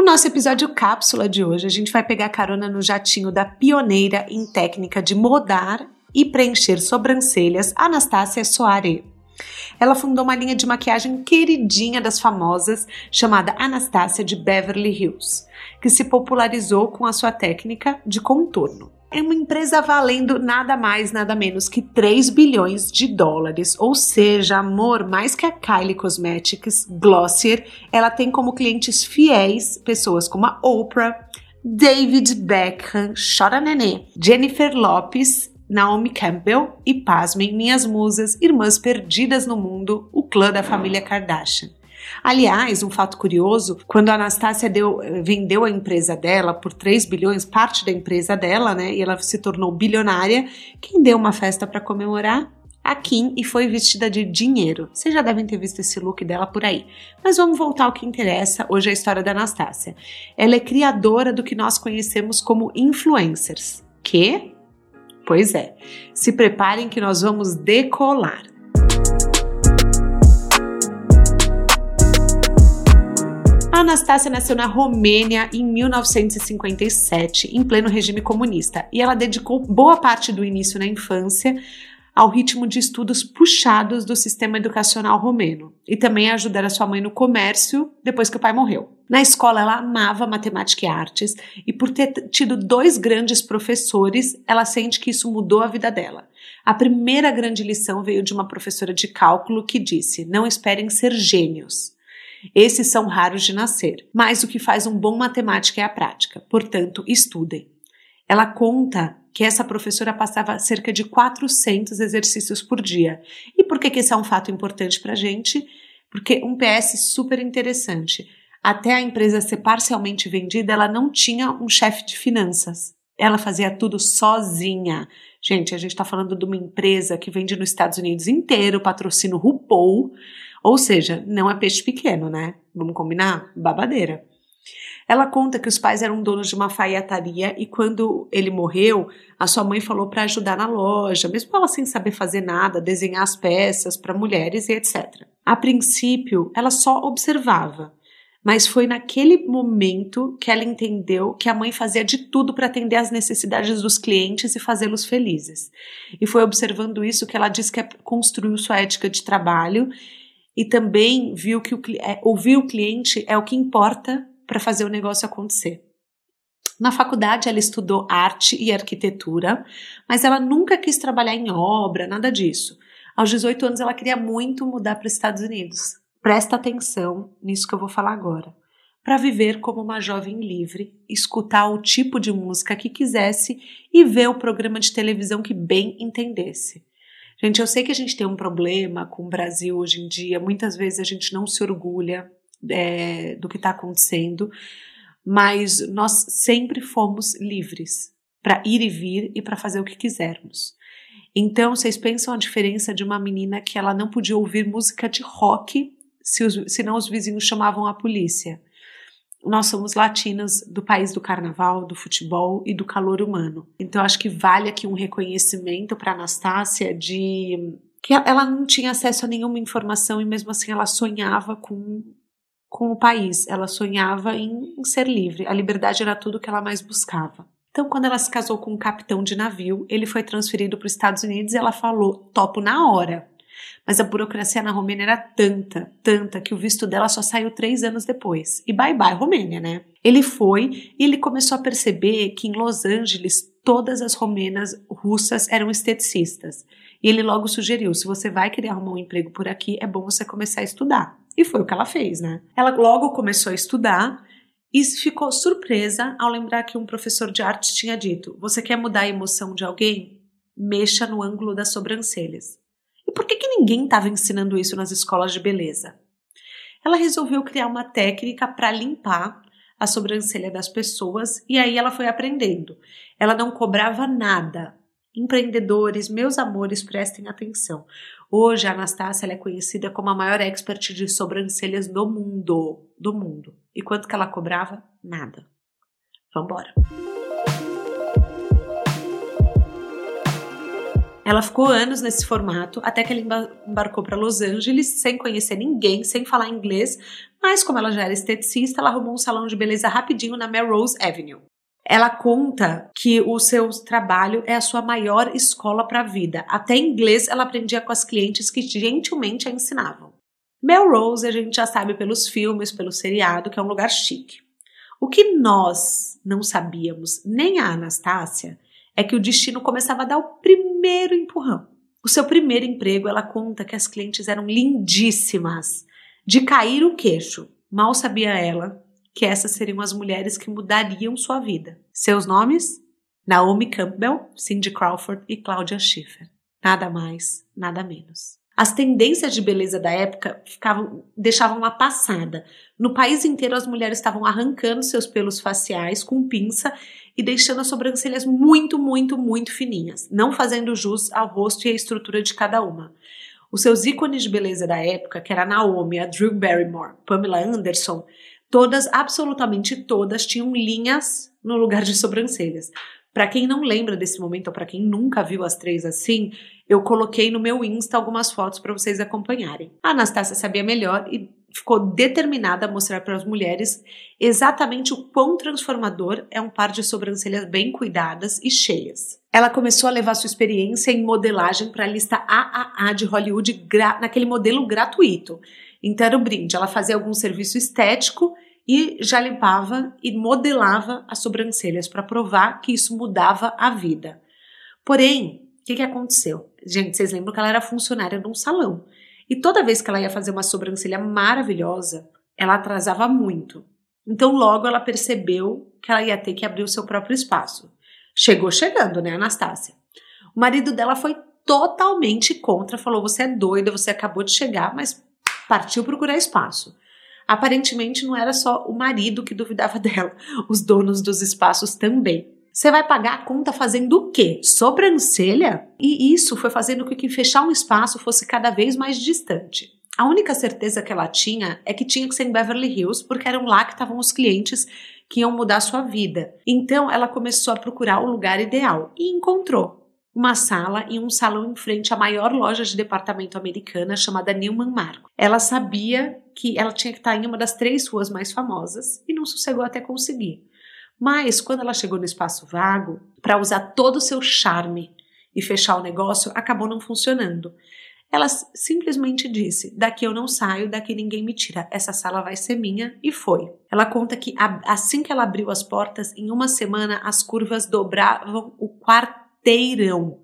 O nosso episódio cápsula de hoje, a gente vai pegar carona no jatinho da pioneira em técnica de modar e preencher sobrancelhas, Anastácia Soare. Ela fundou uma linha de maquiagem queridinha das famosas, chamada Anastácia de Beverly Hills, que se popularizou com a sua técnica de contorno. É uma empresa valendo nada mais, nada menos que 3 bilhões de dólares. Ou seja, amor, mais que a Kylie Cosmetics, Glossier, ela tem como clientes fiéis pessoas como a Oprah, David Beckham, Chora Nenê, Jennifer Lopes, Naomi Campbell e, pasmem, minhas musas, irmãs perdidas no mundo, o clã da família Kardashian. Aliás, um fato curioso, quando a Anastácia deu, vendeu a empresa dela por 3 bilhões, parte da empresa dela, né, e ela se tornou bilionária, quem deu uma festa para comemorar? A Kim e foi vestida de dinheiro. Vocês já devem ter visto esse look dela por aí. Mas vamos voltar ao que interessa, hoje é a história da Anastácia. Ela é criadora do que nós conhecemos como influencers. Que? Pois é. Se preparem que nós vamos decolar. A Anastácia nasceu na Romênia em 1957, em pleno regime comunista, e ela dedicou boa parte do início na infância ao ritmo de estudos puxados do sistema educacional romeno e também a ajudar a sua mãe no comércio depois que o pai morreu. Na escola, ela amava matemática e artes e, por ter tido dois grandes professores, ela sente que isso mudou a vida dela. A primeira grande lição veio de uma professora de cálculo que disse: Não esperem ser gênios. Esses são raros de nascer, mas o que faz um bom matemático é a prática, portanto, estudem. Ela conta que essa professora passava cerca de 400 exercícios por dia. E por que, que esse é um fato importante para a gente? Porque um PS super interessante. Até a empresa ser parcialmente vendida, ela não tinha um chefe de finanças. Ela fazia tudo sozinha. Gente, a gente está falando de uma empresa que vende nos Estados Unidos inteiro, patrocina o RuPaul, ou seja, não é peixe pequeno, né? Vamos combinar? Babadeira. Ela conta que os pais eram donos de uma alfaiataria e quando ele morreu, a sua mãe falou para ajudar na loja, mesmo ela sem saber fazer nada, desenhar as peças para mulheres e etc. A princípio, ela só observava, mas foi naquele momento que ela entendeu que a mãe fazia de tudo para atender às necessidades dos clientes e fazê-los felizes. E foi observando isso que ela disse que construiu sua ética de trabalho e também viu que o, é, ouvir o cliente é o que importa para fazer o negócio acontecer. Na faculdade, ela estudou arte e arquitetura, mas ela nunca quis trabalhar em obra, nada disso. Aos 18 anos, ela queria muito mudar para os Estados Unidos. Presta atenção nisso que eu vou falar agora. Para viver como uma jovem livre, escutar o tipo de música que quisesse e ver o programa de televisão que bem entendesse. Gente, eu sei que a gente tem um problema com o Brasil hoje em dia, muitas vezes a gente não se orgulha é, do que está acontecendo, mas nós sempre fomos livres para ir e vir e para fazer o que quisermos. Então, vocês pensam a diferença de uma menina que ela não podia ouvir música de rock, se os, senão os vizinhos chamavam a polícia. Nós somos latinas do país do carnaval, do futebol e do calor humano. Então, acho que vale aqui um reconhecimento para Anastácia de que ela não tinha acesso a nenhuma informação e mesmo assim ela sonhava com com o país. Ela sonhava em, em ser livre. A liberdade era tudo que ela mais buscava. Então, quando ela se casou com um capitão de navio, ele foi transferido para os Estados Unidos e ela falou: topo na hora. Mas a burocracia na Romênia era tanta, tanta, que o visto dela só saiu três anos depois. E bye bye, Romênia, né? Ele foi e ele começou a perceber que em Los Angeles todas as romenas russas eram esteticistas. E ele logo sugeriu: se você vai querer arrumar um emprego por aqui, é bom você começar a estudar. E foi o que ela fez, né? Ela logo começou a estudar e ficou surpresa ao lembrar que um professor de arte tinha dito: Você quer mudar a emoção de alguém? Mexa no ângulo das sobrancelhas. E por que, que ninguém estava ensinando isso nas escolas de beleza? Ela resolveu criar uma técnica para limpar a sobrancelha das pessoas e aí ela foi aprendendo. Ela não cobrava nada, Empreendedores, meus amores, prestem atenção. Hoje a Anastácia é conhecida como a maior expert de sobrancelhas do mundo, do mundo. E quanto que ela cobrava? Nada. Vambora. Ela ficou anos nesse formato, até que ela embarcou para Los Angeles, sem conhecer ninguém, sem falar inglês, mas como ela já era esteticista, ela arrumou um salão de beleza rapidinho na Melrose Avenue. Ela conta que o seu trabalho é a sua maior escola para a vida. Até inglês ela aprendia com as clientes que gentilmente a ensinavam. Melrose a gente já sabe pelos filmes, pelo seriado, que é um lugar chique. O que nós não sabíamos, nem a Anastácia, é que o destino começava a dar o primeiro empurrão. O seu primeiro emprego, ela conta que as clientes eram lindíssimas, de cair o queixo. Mal sabia ela que essas seriam as mulheres que mudariam sua vida. Seus nomes? Naomi Campbell, Cindy Crawford e Claudia Schiffer. Nada mais, nada menos. As tendências de beleza da época ficavam, deixavam uma passada. No país inteiro, as mulheres estavam arrancando seus pelos faciais com pinça e deixando as sobrancelhas muito, muito, muito fininhas, não fazendo jus ao rosto e à estrutura de cada uma. Os seus ícones de beleza da época, que era a Naomi, a Drew Barrymore, Pamela Anderson, todas, absolutamente todas, tinham linhas no lugar de sobrancelhas. Para quem não lembra desse momento, ou para quem nunca viu as três assim, eu coloquei no meu Insta algumas fotos para vocês acompanharem. A Anastácia sabia melhor e ficou determinada a mostrar para as mulheres exatamente o quão transformador é um par de sobrancelhas bem cuidadas e cheias. Ela começou a levar sua experiência em modelagem para a lista AAA de Hollywood naquele modelo gratuito. Então era o brinde. Ela fazia algum serviço estético e já limpava e modelava as sobrancelhas para provar que isso mudava a vida. Porém, o que, que aconteceu? Gente, vocês lembram que ela era funcionária de um salão. E toda vez que ela ia fazer uma sobrancelha maravilhosa, ela atrasava muito. Então, logo ela percebeu que ela ia ter que abrir o seu próprio espaço. Chegou chegando, né, Anastácia? O marido dela foi totalmente contra, falou: Você é doida, você acabou de chegar, mas partiu procurar espaço. Aparentemente não era só o marido que duvidava dela, os donos dos espaços também. Você vai pagar a conta fazendo o quê? Sobrancelha? E isso foi fazendo com que fechar um espaço fosse cada vez mais distante. A única certeza que ela tinha é que tinha que ser em Beverly Hills, porque eram lá que estavam os clientes que iam mudar sua vida. Então ela começou a procurar o lugar ideal e encontrou uma sala e um salão em frente à maior loja de departamento americana chamada Newman Marco. Ela sabia que ela tinha que estar em uma das três ruas mais famosas e não sossegou até conseguir. Mas quando ela chegou no espaço vago, para usar todo o seu charme e fechar o negócio, acabou não funcionando. Ela simplesmente disse: Daqui eu não saio, daqui ninguém me tira, essa sala vai ser minha, e foi. Ela conta que assim que ela abriu as portas, em uma semana as curvas dobravam o quarto inteirão.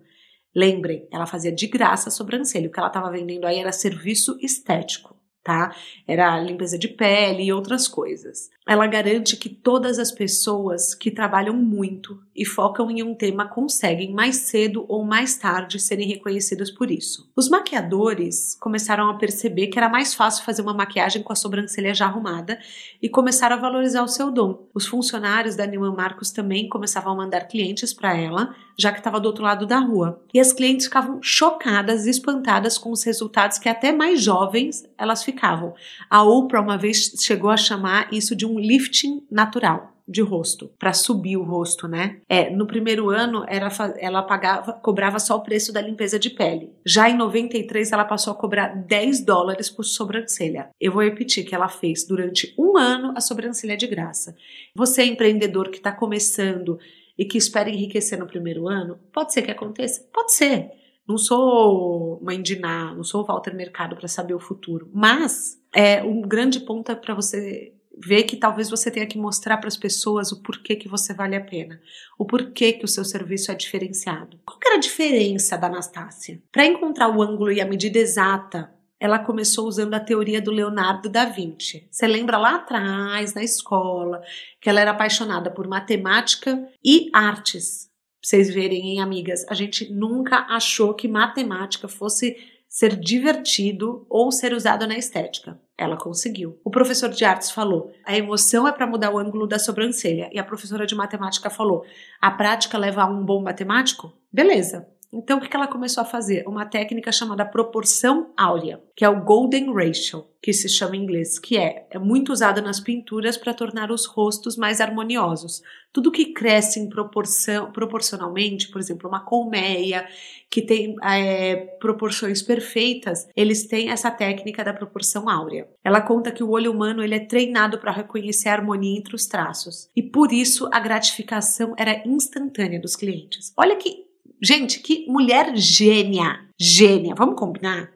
Lembrem, ela fazia de graça a sobrancelha. O que ela estava vendendo aí era serviço estético tá? Era limpeza de pele e outras coisas. Ela garante que todas as pessoas que trabalham muito e focam em um tema conseguem mais cedo ou mais tarde serem reconhecidas por isso. Os maquiadores começaram a perceber que era mais fácil fazer uma maquiagem com a sobrancelha já arrumada e começaram a valorizar o seu dom. Os funcionários da Neiman Marcos também começavam a mandar clientes para ela, já que estava do outro lado da rua. E as clientes ficavam chocadas e espantadas com os resultados que até mais jovens elas ficavam ficavam. A Oprah uma vez chegou a chamar isso de um lifting natural de rosto, para subir o rosto, né? É, no primeiro ano era, ela pagava, cobrava só o preço da limpeza de pele. Já em 93 ela passou a cobrar 10 dólares por sobrancelha. Eu vou repetir que ela fez durante um ano a sobrancelha de graça. Você é empreendedor que está começando e que espera enriquecer no primeiro ano, pode ser que aconteça, pode ser. Não sou mãe de Ná, não sou Walter Mercado para saber o futuro. Mas é um grande ponto é para você ver que talvez você tenha que mostrar para as pessoas o porquê que você vale a pena, o porquê que o seu serviço é diferenciado. Qual era a diferença da Anastácia? Para encontrar o ângulo e a medida exata, ela começou usando a teoria do Leonardo da Vinci. Você lembra lá atrás, na escola, que ela era apaixonada por matemática e artes vocês verem, hein, amigas? A gente nunca achou que matemática fosse ser divertido ou ser usado na estética. Ela conseguiu. O professor de artes falou: a emoção é para mudar o ângulo da sobrancelha. E a professora de matemática falou: a prática leva a um bom matemático? Beleza. Então, o que ela começou a fazer? Uma técnica chamada proporção áurea, que é o Golden Ratio, que se chama em inglês, que é, é muito usada nas pinturas para tornar os rostos mais harmoniosos. Tudo que cresce em proporção, proporcionalmente, por exemplo, uma colmeia, que tem é, proporções perfeitas, eles têm essa técnica da proporção áurea. Ela conta que o olho humano ele é treinado para reconhecer a harmonia entre os traços, e por isso a gratificação era instantânea dos clientes. Olha que Gente, que mulher gênia! Gênia, vamos combinar?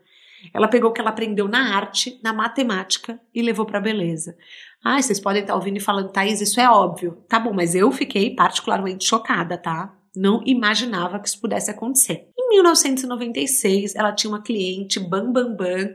Ela pegou o que ela aprendeu na arte, na matemática e levou para beleza. Ah, vocês podem estar ouvindo e falando, Thaís, isso é óbvio. Tá bom, mas eu fiquei particularmente chocada, tá? Não imaginava que isso pudesse acontecer. Em 1996, ela tinha uma cliente, Bam Bam Bam,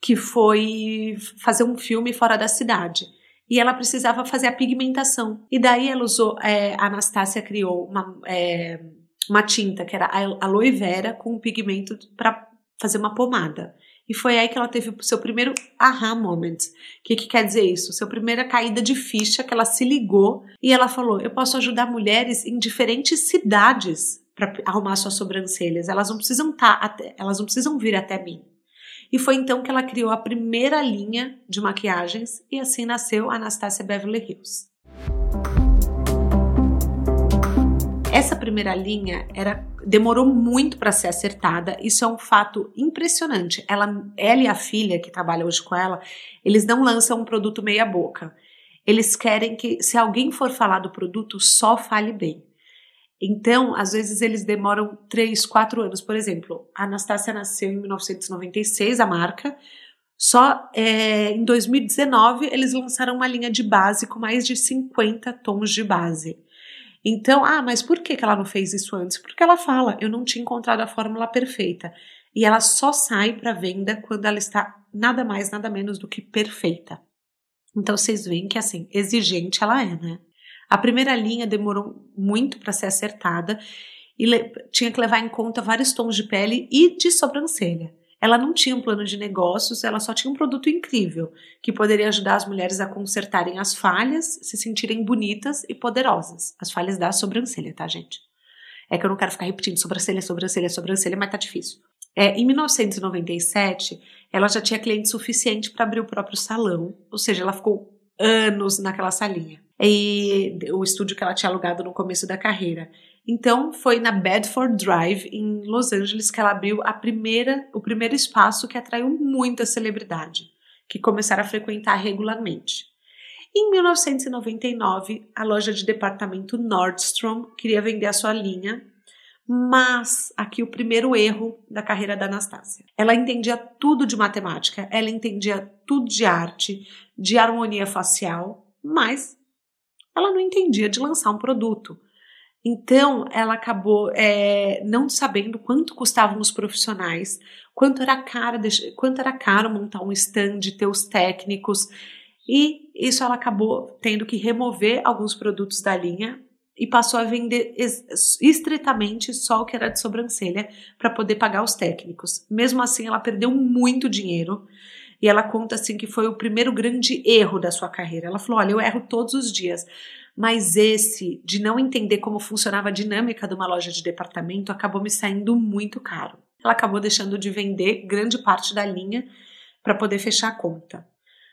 que foi fazer um filme fora da cidade. E ela precisava fazer a pigmentação. E daí ela usou, é, a Anastácia criou uma. É, uma tinta que era aloe vera com um pigmento para fazer uma pomada. E foi aí que ela teve o seu primeiro aha moment. O que, que quer dizer isso? Seu primeira caída de ficha que ela se ligou e ela falou: Eu posso ajudar mulheres em diferentes cidades para arrumar suas sobrancelhas. Elas não precisam tá elas não precisam vir até mim. E foi então que ela criou a primeira linha de maquiagens e assim nasceu a Anastasia Beverly Hills. Essa primeira linha era demorou muito para ser acertada. Isso é um fato impressionante. Ela, ela e a filha que trabalha hoje com ela, eles não lançam um produto meia boca. Eles querem que se alguém for falar do produto, só fale bem. Então, às vezes eles demoram três, quatro anos. Por exemplo, a Anastácia nasceu em 1996, a marca. Só é, em 2019 eles lançaram uma linha de base com mais de 50 tons de base. Então, ah, mas por que, ela não fez isso antes? Porque ela fala, eu não tinha encontrado a fórmula perfeita. E ela só sai para venda quando ela está nada mais, nada menos do que perfeita. Então vocês veem que assim, exigente ela é, né? A primeira linha demorou muito para ser acertada e tinha que levar em conta vários tons de pele e de sobrancelha. Ela não tinha um plano de negócios, ela só tinha um produto incrível que poderia ajudar as mulheres a consertarem as falhas, se sentirem bonitas e poderosas. As falhas da sobrancelha, tá, gente? É que eu não quero ficar repetindo sobrancelha, sobrancelha, sobrancelha, mas tá difícil. É, em 1997, ela já tinha cliente suficiente para abrir o próprio salão, ou seja, ela ficou anos naquela salinha. E o estúdio que ela tinha alugado no começo da carreira. Então foi na Bedford Drive em Los Angeles que ela abriu a primeira, o primeiro espaço que atraiu muita celebridade, que começaram a frequentar regularmente. Em 1999, a loja de departamento Nordstrom queria vender a sua linha, mas aqui o primeiro erro da carreira da Anastasia. Ela entendia tudo de matemática, ela entendia tudo de arte, de harmonia facial, mas ela não entendia de lançar um produto. Então, ela acabou é, não sabendo quanto custavam os profissionais, quanto era caro, quanto era caro montar um stand, ter os técnicos, e isso ela acabou tendo que remover alguns produtos da linha e passou a vender estritamente só o que era de sobrancelha para poder pagar os técnicos. Mesmo assim, ela perdeu muito dinheiro. E ela conta assim que foi o primeiro grande erro da sua carreira. Ela falou: "Olha, eu erro todos os dias, mas esse de não entender como funcionava a dinâmica de uma loja de departamento acabou me saindo muito caro. Ela acabou deixando de vender grande parte da linha para poder fechar a conta.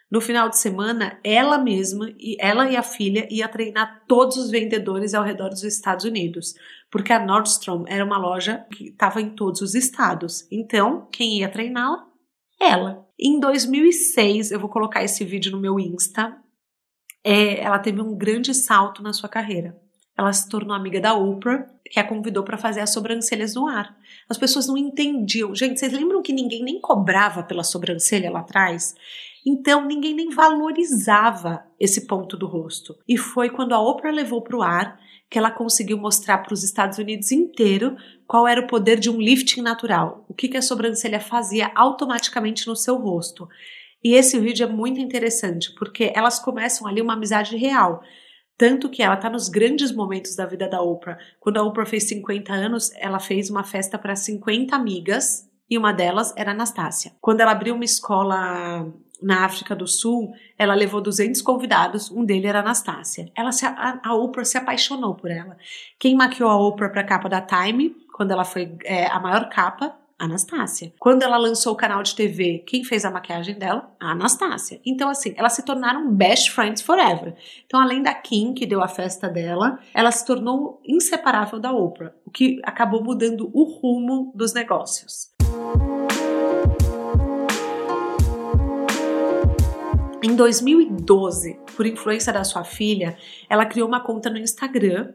No final de semana, ela mesma e ela e a filha ia treinar todos os vendedores ao redor dos Estados Unidos, porque a Nordstrom era uma loja que estava em todos os estados. Então, quem ia treiná-la? Ela. Em 2006, eu vou colocar esse vídeo no meu Insta, é, ela teve um grande salto na sua carreira. Ela se tornou amiga da Oprah, que a convidou para fazer as sobrancelhas no ar. As pessoas não entendiam. Gente, vocês lembram que ninguém nem cobrava pela sobrancelha lá atrás? Então ninguém nem valorizava esse ponto do rosto. E foi quando a Oprah levou para o ar que ela conseguiu mostrar para os Estados Unidos inteiro qual era o poder de um lifting natural, o que, que a sobrancelha fazia automaticamente no seu rosto. E esse vídeo é muito interessante, porque elas começam ali uma amizade real. Tanto que ela está nos grandes momentos da vida da Oprah. Quando a Oprah fez 50 anos, ela fez uma festa para 50 amigas e uma delas era Anastácia. Quando ela abriu uma escola na África do Sul, ela levou 200 convidados, um deles era Anastácia. Ela se, a, a Oprah se apaixonou por ela. Quem maquiou a Oprah para a capa da Time, quando ela foi é, a maior capa, Anastácia. Quando ela lançou o canal de TV, quem fez a maquiagem dela? A Anastácia. Então, assim, elas se tornaram best friends forever. Então, além da Kim, que deu a festa dela, ela se tornou inseparável da Oprah, o que acabou mudando o rumo dos negócios. Em 2012, por influência da sua filha, ela criou uma conta no Instagram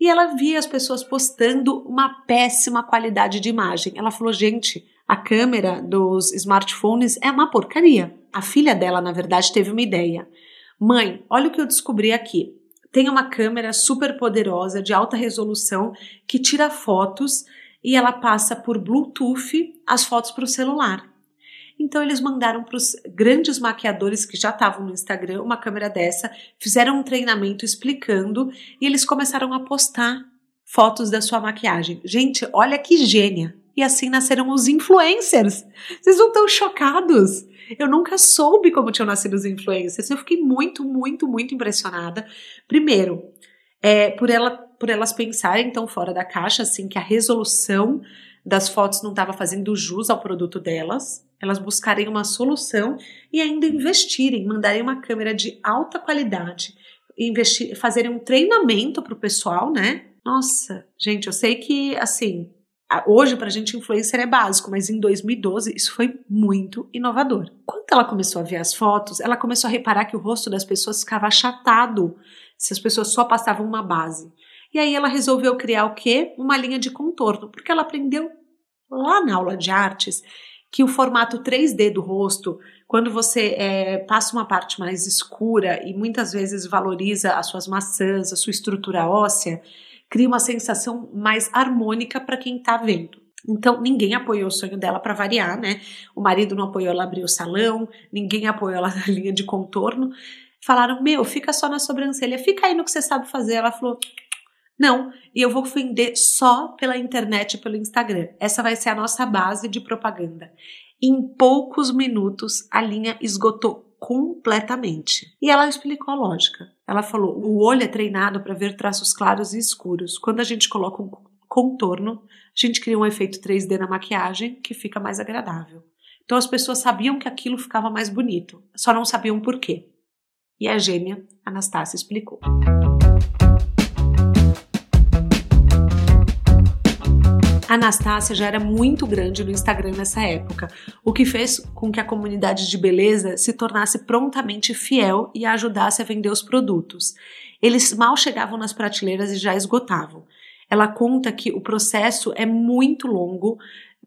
e ela via as pessoas postando uma péssima qualidade de imagem. Ela falou: gente, a câmera dos smartphones é uma porcaria. A filha dela, na verdade, teve uma ideia. Mãe, olha o que eu descobri aqui. Tem uma câmera super poderosa de alta resolução que tira fotos e ela passa por Bluetooth as fotos para o celular. Então eles mandaram para os grandes maquiadores que já estavam no Instagram uma câmera dessa, fizeram um treinamento explicando e eles começaram a postar fotos da sua maquiagem. Gente, olha que gênia! E assim nasceram os influencers. Vocês não estão chocados? Eu nunca soube como tinham nascido os influencers. Eu fiquei muito, muito, muito impressionada. Primeiro, é, por, ela, por elas pensarem tão fora da caixa, assim, que a resolução das fotos não estava fazendo jus ao produto delas elas buscarem uma solução e ainda investirem, mandarem uma câmera de alta qualidade, investir, fazerem um treinamento para o pessoal, né? Nossa, gente, eu sei que assim, hoje para a gente influencer é básico, mas em 2012 isso foi muito inovador. Quando ela começou a ver as fotos, ela começou a reparar que o rosto das pessoas ficava achatado se as pessoas só passavam uma base. E aí ela resolveu criar o quê? Uma linha de contorno, porque ela aprendeu lá na aula de artes que o formato 3D do rosto, quando você é, passa uma parte mais escura e muitas vezes valoriza as suas maçãs, a sua estrutura óssea, cria uma sensação mais harmônica para quem está vendo. Então, ninguém apoiou o sonho dela para variar, né? O marido não apoiou ela abrir o salão, ninguém apoiou ela na linha de contorno. Falaram: Meu, fica só na sobrancelha, fica aí no que você sabe fazer. Ela falou: não, e eu vou vender só pela internet e pelo Instagram. Essa vai ser a nossa base de propaganda. Em poucos minutos, a linha esgotou completamente. E ela explicou a lógica. Ela falou: o olho é treinado para ver traços claros e escuros. Quando a gente coloca um contorno, a gente cria um efeito 3D na maquiagem que fica mais agradável. Então as pessoas sabiam que aquilo ficava mais bonito, só não sabiam por quê. E a gêmea, Anastácia, explicou. Anastácia já era muito grande no Instagram nessa época, o que fez com que a comunidade de beleza se tornasse prontamente fiel e ajudasse a vender os produtos. Eles mal chegavam nas prateleiras e já esgotavam. Ela conta que o processo é muito longo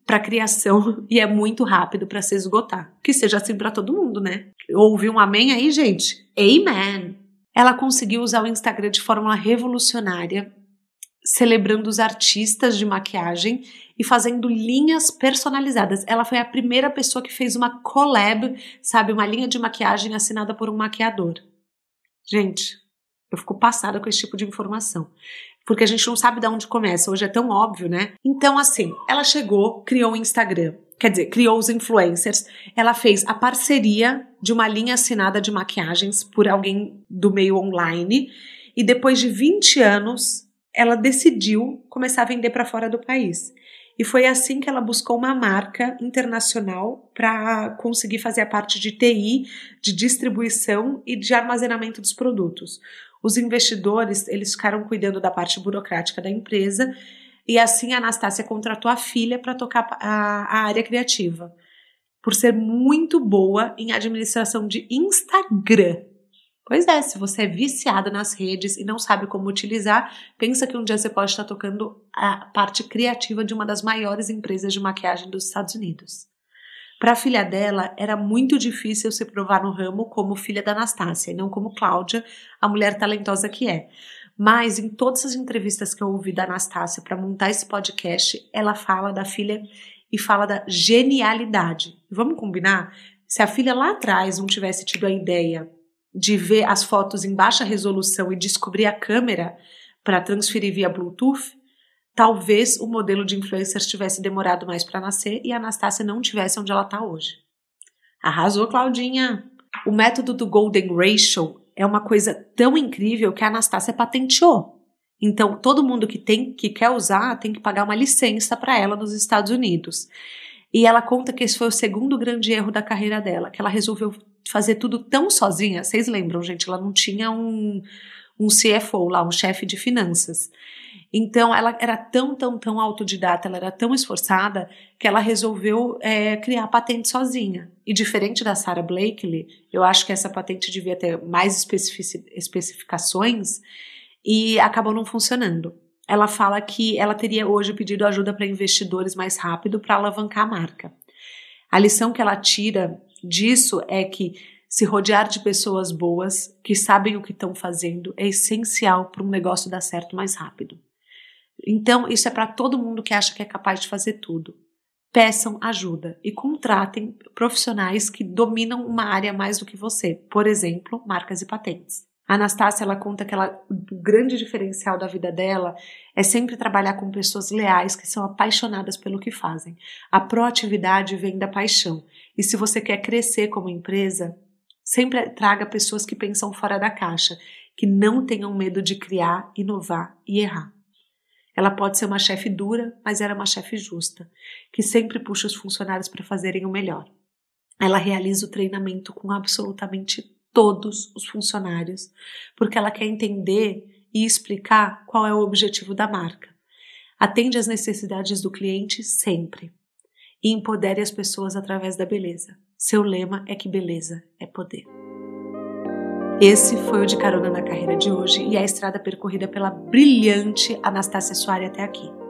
para criação e é muito rápido para se esgotar. Que seja assim para todo mundo, né? Ouvi um amém aí, gente? Amen! Ela conseguiu usar o Instagram de forma revolucionária celebrando os artistas de maquiagem e fazendo linhas personalizadas. Ela foi a primeira pessoa que fez uma collab, sabe, uma linha de maquiagem assinada por um maquiador. Gente, eu fico passada com esse tipo de informação. Porque a gente não sabe de onde começa, hoje é tão óbvio, né? Então, assim, ela chegou, criou o Instagram, quer dizer, criou os influencers, ela fez a parceria de uma linha assinada de maquiagens por alguém do meio online, e depois de 20 anos, ela decidiu começar a vender para fora do país. E foi assim que ela buscou uma marca internacional para conseguir fazer a parte de TI, de distribuição e de armazenamento dos produtos. Os investidores, eles ficaram cuidando da parte burocrática da empresa e assim a Anastácia contratou a filha para tocar a, a área criativa. Por ser muito boa em administração de Instagram. Pois é, se você é viciado nas redes e não sabe como utilizar, pensa que um dia você pode estar tocando a parte criativa de uma das maiores empresas de maquiagem dos Estados Unidos. Para a filha dela, era muito difícil se provar no ramo como filha da Anastácia e não como Cláudia, a mulher talentosa que é. Mas em todas as entrevistas que eu ouvi da Anastácia para montar esse podcast, ela fala da filha e fala da genialidade. Vamos combinar? Se a filha lá atrás não tivesse tido a ideia de ver as fotos em baixa resolução e descobrir a câmera para transferir via Bluetooth, talvez o modelo de influencers tivesse demorado mais para nascer e a Anastácia não tivesse onde ela está hoje. Arrasou, Claudinha! O método do Golden Ratio é uma coisa tão incrível que a Anastácia patenteou. Então, todo mundo que tem que quer usar tem que pagar uma licença para ela nos Estados Unidos. E ela conta que esse foi o segundo grande erro da carreira dela, que ela resolveu fazer tudo tão sozinha. Vocês lembram, gente? Ela não tinha um, um CFO lá, um chefe de finanças. Então, ela era tão, tão, tão autodidata, ela era tão esforçada que ela resolveu é, criar a patente sozinha. E diferente da Sarah Blakely, eu acho que essa patente devia ter mais especificações e acabou não funcionando. Ela fala que ela teria hoje pedido ajuda para investidores mais rápido para alavancar a marca. A lição que ela tira disso é que se rodear de pessoas boas que sabem o que estão fazendo é essencial para um negócio dar certo mais rápido. Então, isso é para todo mundo que acha que é capaz de fazer tudo. Peçam ajuda e contratem profissionais que dominam uma área mais do que você, por exemplo, marcas e patentes. A Anastácia ela conta que ela, o grande diferencial da vida dela é sempre trabalhar com pessoas leais que são apaixonadas pelo que fazem. A proatividade vem da paixão. E se você quer crescer como empresa, sempre traga pessoas que pensam fora da caixa, que não tenham medo de criar, inovar e errar. Ela pode ser uma chefe dura, mas era uma chefe justa, que sempre puxa os funcionários para fazerem o melhor. Ela realiza o treinamento com absolutamente todos os funcionários, porque ela quer entender e explicar qual é o objetivo da marca. Atende às necessidades do cliente sempre e empodere as pessoas através da beleza. Seu lema é que beleza é poder. Esse foi o De Carona na Carreira de hoje e a estrada percorrida pela brilhante Anastácia Soares até aqui.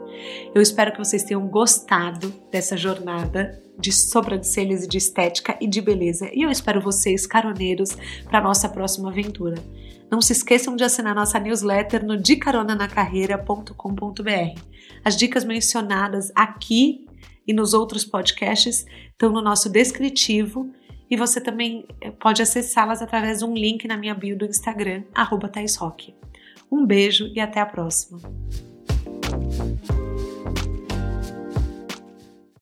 Eu espero que vocês tenham gostado dessa jornada de sobrancelhas e de estética e de beleza. E eu espero vocês, caroneiros, para nossa próxima aventura. Não se esqueçam de assinar nossa newsletter no dicaronanacarreira.com.br. As dicas mencionadas aqui e nos outros podcasts estão no nosso descritivo e você também eh, pode acessá-las através de um link na minha bio do Instagram, arroba Um beijo e até a próxima!